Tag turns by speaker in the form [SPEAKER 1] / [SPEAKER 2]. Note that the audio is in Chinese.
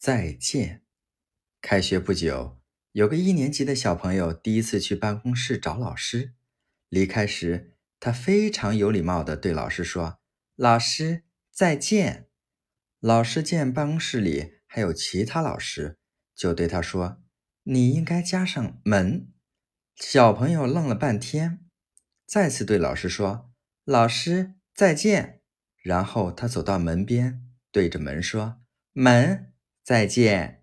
[SPEAKER 1] 再见。开学不久，有个一年级的小朋友第一次去办公室找老师。离开时，他非常有礼貌地对老师说：“老师，再见。”老师见办公室里还有其他老师，就对他说：“你应该加上门。”小朋友愣了半天，再次对老师说：“老师，再见。”然后他走到门边，对着门说：“门，再见。”